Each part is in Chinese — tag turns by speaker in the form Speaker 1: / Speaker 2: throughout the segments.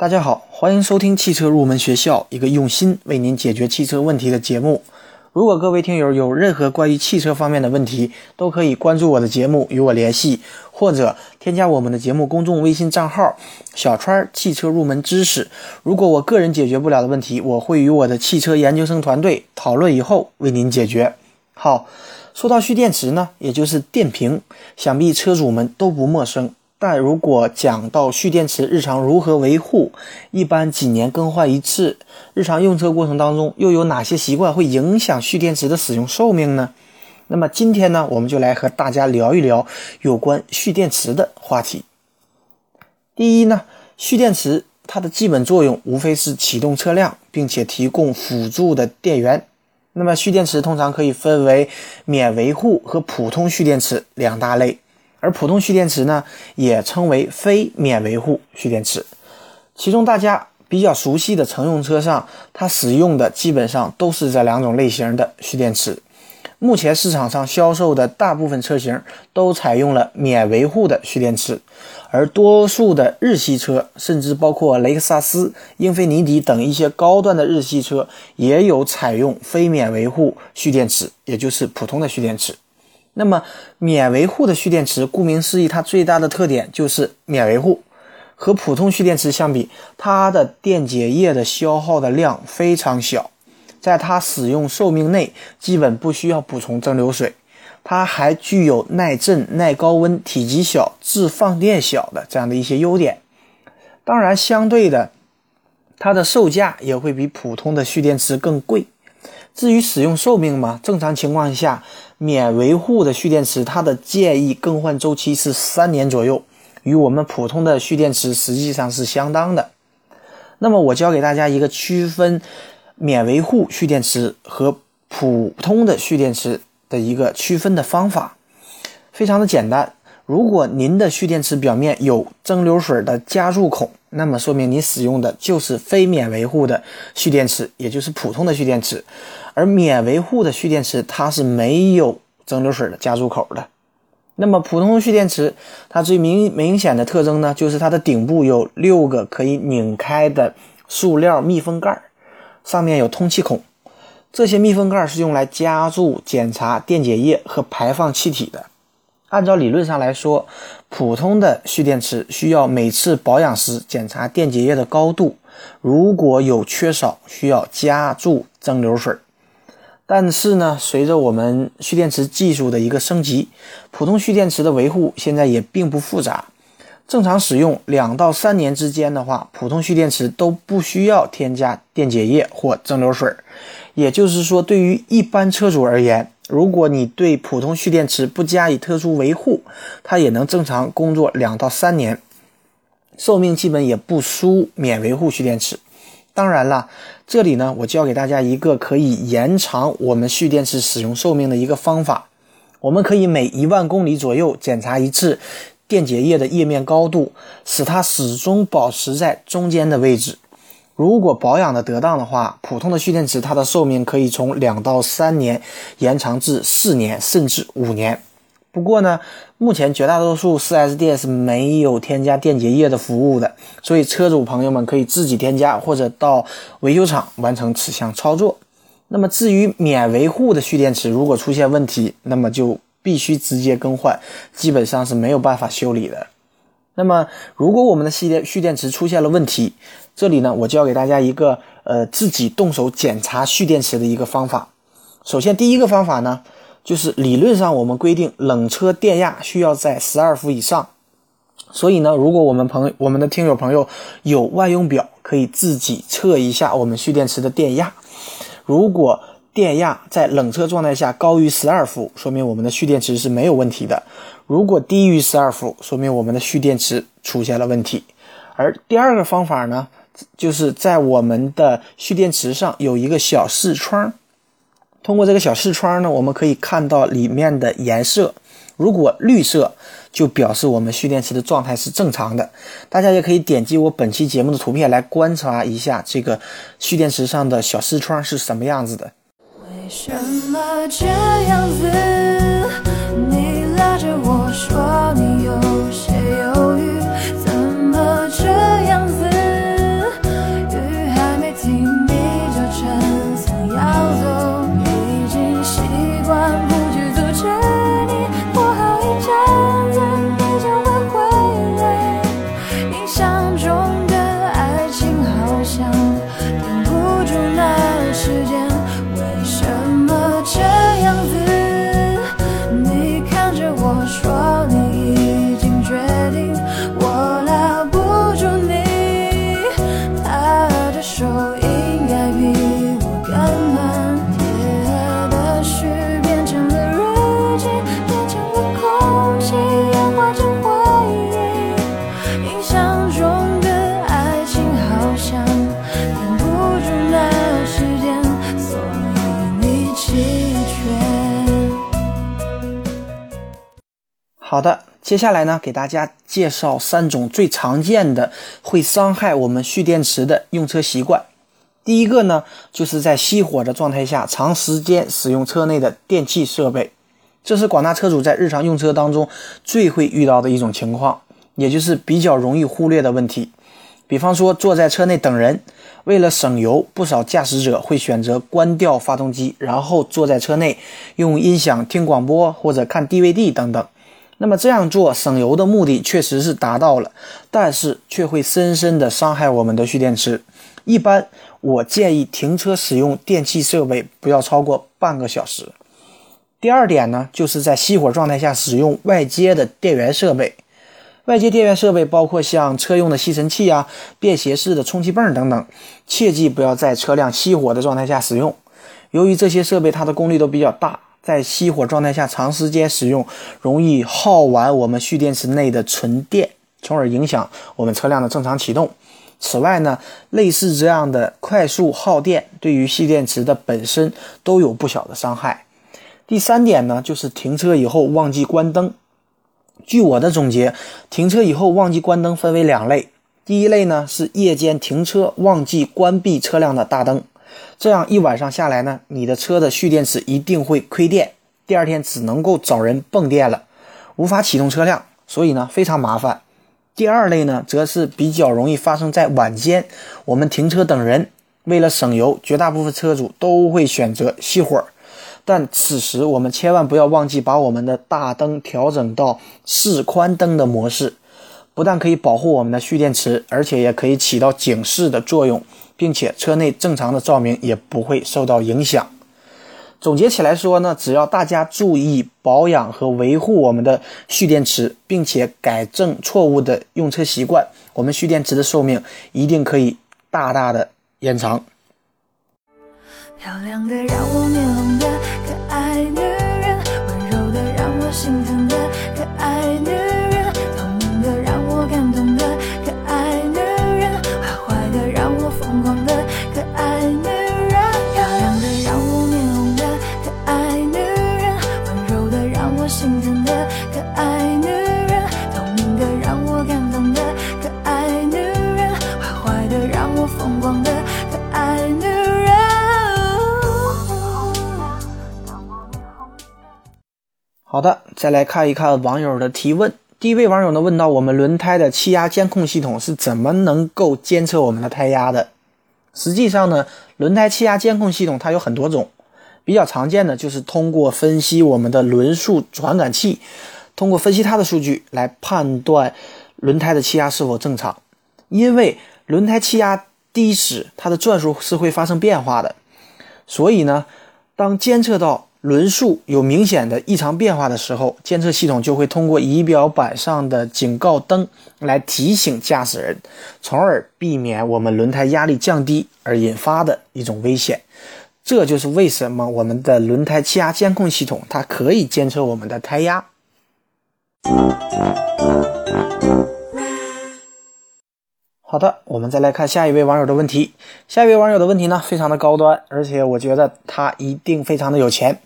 Speaker 1: 大家好，欢迎收听汽车入门学校，一个用心为您解决汽车问题的节目。如果各位听友有任何关于汽车方面的问题，都可以关注我的节目与我联系，或者添加我们的节目公众微信账号“小川汽车入门知识”。如果我个人解决不了的问题，我会与我的汽车研究生团队讨论以后为您解决。好，说到蓄电池呢，也就是电瓶，想必车主们都不陌生。但如果讲到蓄电池日常如何维护，一般几年更换一次，日常用车过程当中又有哪些习惯会影响蓄电池的使用寿命呢？那么今天呢，我们就来和大家聊一聊有关蓄电池的话题。第一呢，蓄电池它的基本作用无非是启动车辆，并且提供辅助的电源。那么蓄电池通常可以分为免维护和普通蓄电池两大类。而普通蓄电池呢，也称为非免维护蓄电池。其中大家比较熟悉的乘用车上，它使用的基本上都是这两种类型的蓄电池。目前市场上销售的大部分车型都采用了免维护的蓄电池，而多数的日系车，甚至包括雷克萨斯、英菲尼迪等一些高端的日系车，也有采用非免维护蓄电池，也就是普通的蓄电池。那么，免维护的蓄电池，顾名思义，它最大的特点就是免维护。和普通蓄电池相比，它的电解液的消耗的量非常小，在它使用寿命内，基本不需要补充蒸馏水。它还具有耐震、耐高温、体积小、自放电小的这样的一些优点。当然，相对的，它的售价也会比普通的蓄电池更贵。至于使用寿命嘛，正常情况下，免维护的蓄电池它的建议更换周期是三年左右，与我们普通的蓄电池实际上是相当的。那么我教给大家一个区分免维护蓄电池和普通的蓄电池的一个区分的方法，非常的简单。如果您的蓄电池表面有蒸馏水的加注孔，那么说明你使用的就是非免维护的蓄电池，也就是普通的蓄电池。而免维护的蓄电池它是没有蒸馏水的加注口的。那么普通蓄电池它最明明显的特征呢，就是它的顶部有六个可以拧开的塑料密封盖，上面有通气孔。这些密封盖是用来加注检查电解液和排放气体的。按照理论上来说，普通的蓄电池需要每次保养时检查电解液的高度，如果有缺少，需要加注蒸馏水。但是呢，随着我们蓄电池技术的一个升级，普通蓄电池的维护现在也并不复杂。正常使用两到三年之间的话，普通蓄电池都不需要添加电解液或蒸馏水。也就是说，对于一般车主而言，如果你对普通蓄电池不加以特殊维护，它也能正常工作两到三年，寿命基本也不输免维护蓄电池。当然了，这里呢，我教给大家一个可以延长我们蓄电池使用寿命的一个方法。我们可以每一万公里左右检查一次电解液的液面高度，使它始终保持在中间的位置。如果保养的得当的话，普通的蓄电池它的寿命可以从两到三年延长至四年甚至五年。不过呢，目前绝大多数 4S 店是没有添加电解液的服务的，所以车主朋友们可以自己添加或者到维修厂完成此项操作。那么至于免维护的蓄电池，如果出现问题，那么就必须直接更换，基本上是没有办法修理的。那么如果我们的蓄电蓄电池出现了问题，这里呢，我教给大家一个呃自己动手检查蓄电池的一个方法。首先，第一个方法呢，就是理论上我们规定冷车电压需要在十二伏以上。所以呢，如果我们朋我们的听友朋友有万用表，可以自己测一下我们蓄电池的电压。如果电压在冷车状态下高于十二伏，说明我们的蓄电池是没有问题的；如果低于十二伏，说明我们的蓄电池出现了问题。而第二个方法呢？就是在我们的蓄电池上有一个小视窗，通过这个小视窗呢，我们可以看到里面的颜色。如果绿色，就表示我们蓄电池的状态是正常的。大家也可以点击我本期节目的图片来观察一下这个蓄电池上的小视窗是什么样子的。为什么这样子？你拉着我好的，接下来呢，给大家介绍三种最常见的会伤害我们蓄电池的用车习惯。第一个呢，就是在熄火的状态下长时间使用车内的电器设备，这是广大车主在日常用车当中最会遇到的一种情况，也就是比较容易忽略的问题。比方说，坐在车内等人，为了省油，不少驾驶者会选择关掉发动机，然后坐在车内用音响听广播或者看 DVD 等等。那么这样做省油的目的确实是达到了，但是却会深深的伤害我们的蓄电池。一般。我建议停车使用电器设备不要超过半个小时。第二点呢，就是在熄火状态下使用外接的电源设备。外接电源设备包括像车用的吸尘器啊、便携式的充气泵等等，切记不要在车辆熄火的状态下使用。由于这些设备它的功率都比较大，在熄火状态下长时间使用，容易耗完我们蓄电池内的纯电，从而影响我们车辆的正常启动。此外呢，类似这样的快速耗电，对于蓄电池的本身都有不小的伤害。第三点呢，就是停车以后忘记关灯。据我的总结，停车以后忘记关灯分为两类。第一类呢，是夜间停车忘记关闭车辆的大灯，这样一晚上下来呢，你的车的蓄电池一定会亏电，第二天只能够找人泵电了，无法启动车辆，所以呢，非常麻烦。第二类呢，则是比较容易发生在晚间，我们停车等人，为了省油，绝大部分车主都会选择熄火。但此时我们千万不要忘记把我们的大灯调整到示宽灯的模式，不但可以保护我们的蓄电池，而且也可以起到警示的作用，并且车内正常的照明也不会受到影响。总结起来说呢，只要大家注意保养和维护我们的蓄电池，并且改正错误的用车习惯，我们蓄电池的寿命一定可以大大的延长。漂亮的让我面红的可爱女人，温柔的让我心疼好的，再来看一看网友的提问。第一位网友呢问到，我们轮胎的气压监控系统是怎么能够监测我们的胎压的？实际上呢，轮胎气压监控系统它有很多种，比较常见的就是通过分析我们的轮速传感器，通过分析它的数据来判断轮胎的气压是否正常。因为轮胎气压低时，它的转速是会发生变化的，所以呢，当监测到轮速有明显的异常变化的时候，监测系统就会通过仪表板上的警告灯来提醒驾驶人，从而避免我们轮胎压力降低而引发的一种危险。这就是为什么我们的轮胎气压监控系统它可以监测我们的胎压。好的，我们再来看下一位网友的问题。下一位网友的问题呢，非常的高端，而且我觉得他一定非常的有钱。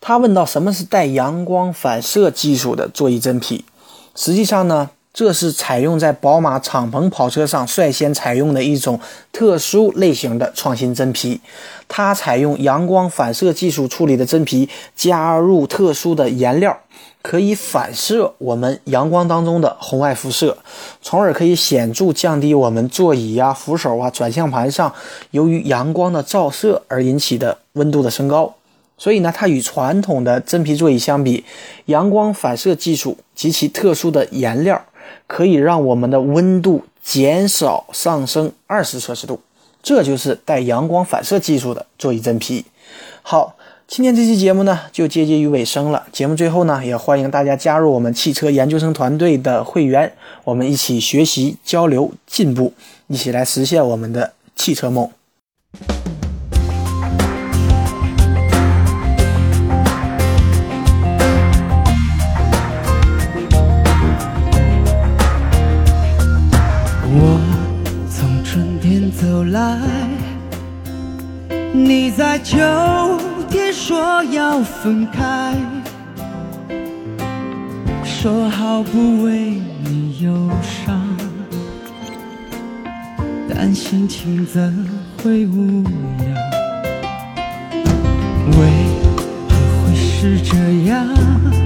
Speaker 1: 他问到什么是带阳光反射技术的座椅真皮？实际上呢，这是采用在宝马敞篷跑车上率先采用的一种特殊类型的创新真皮。它采用阳光反射技术处理的真皮，加入特殊的颜料。可以反射我们阳光当中的红外辐射，从而可以显著降低我们座椅呀、扶手啊、转向盘上由于阳光的照射而引起的温度的升高。所以呢，它与传统的真皮座椅相比，阳光反射技术及其特殊的颜料，可以让我们的温度减少上升二十摄氏度。这就是带阳光反射技术的座椅真皮。好。今天这期节目呢，就接近于尾声了。节目最后呢，也欢迎大家加入我们汽车研究生团队的会员，我们一起学习、交流、进步，一起来实现我们的汽车梦。
Speaker 2: 我从春天走来，你在秋。天说要分开说好不为你忧伤但心情怎会无恙为何会是这样？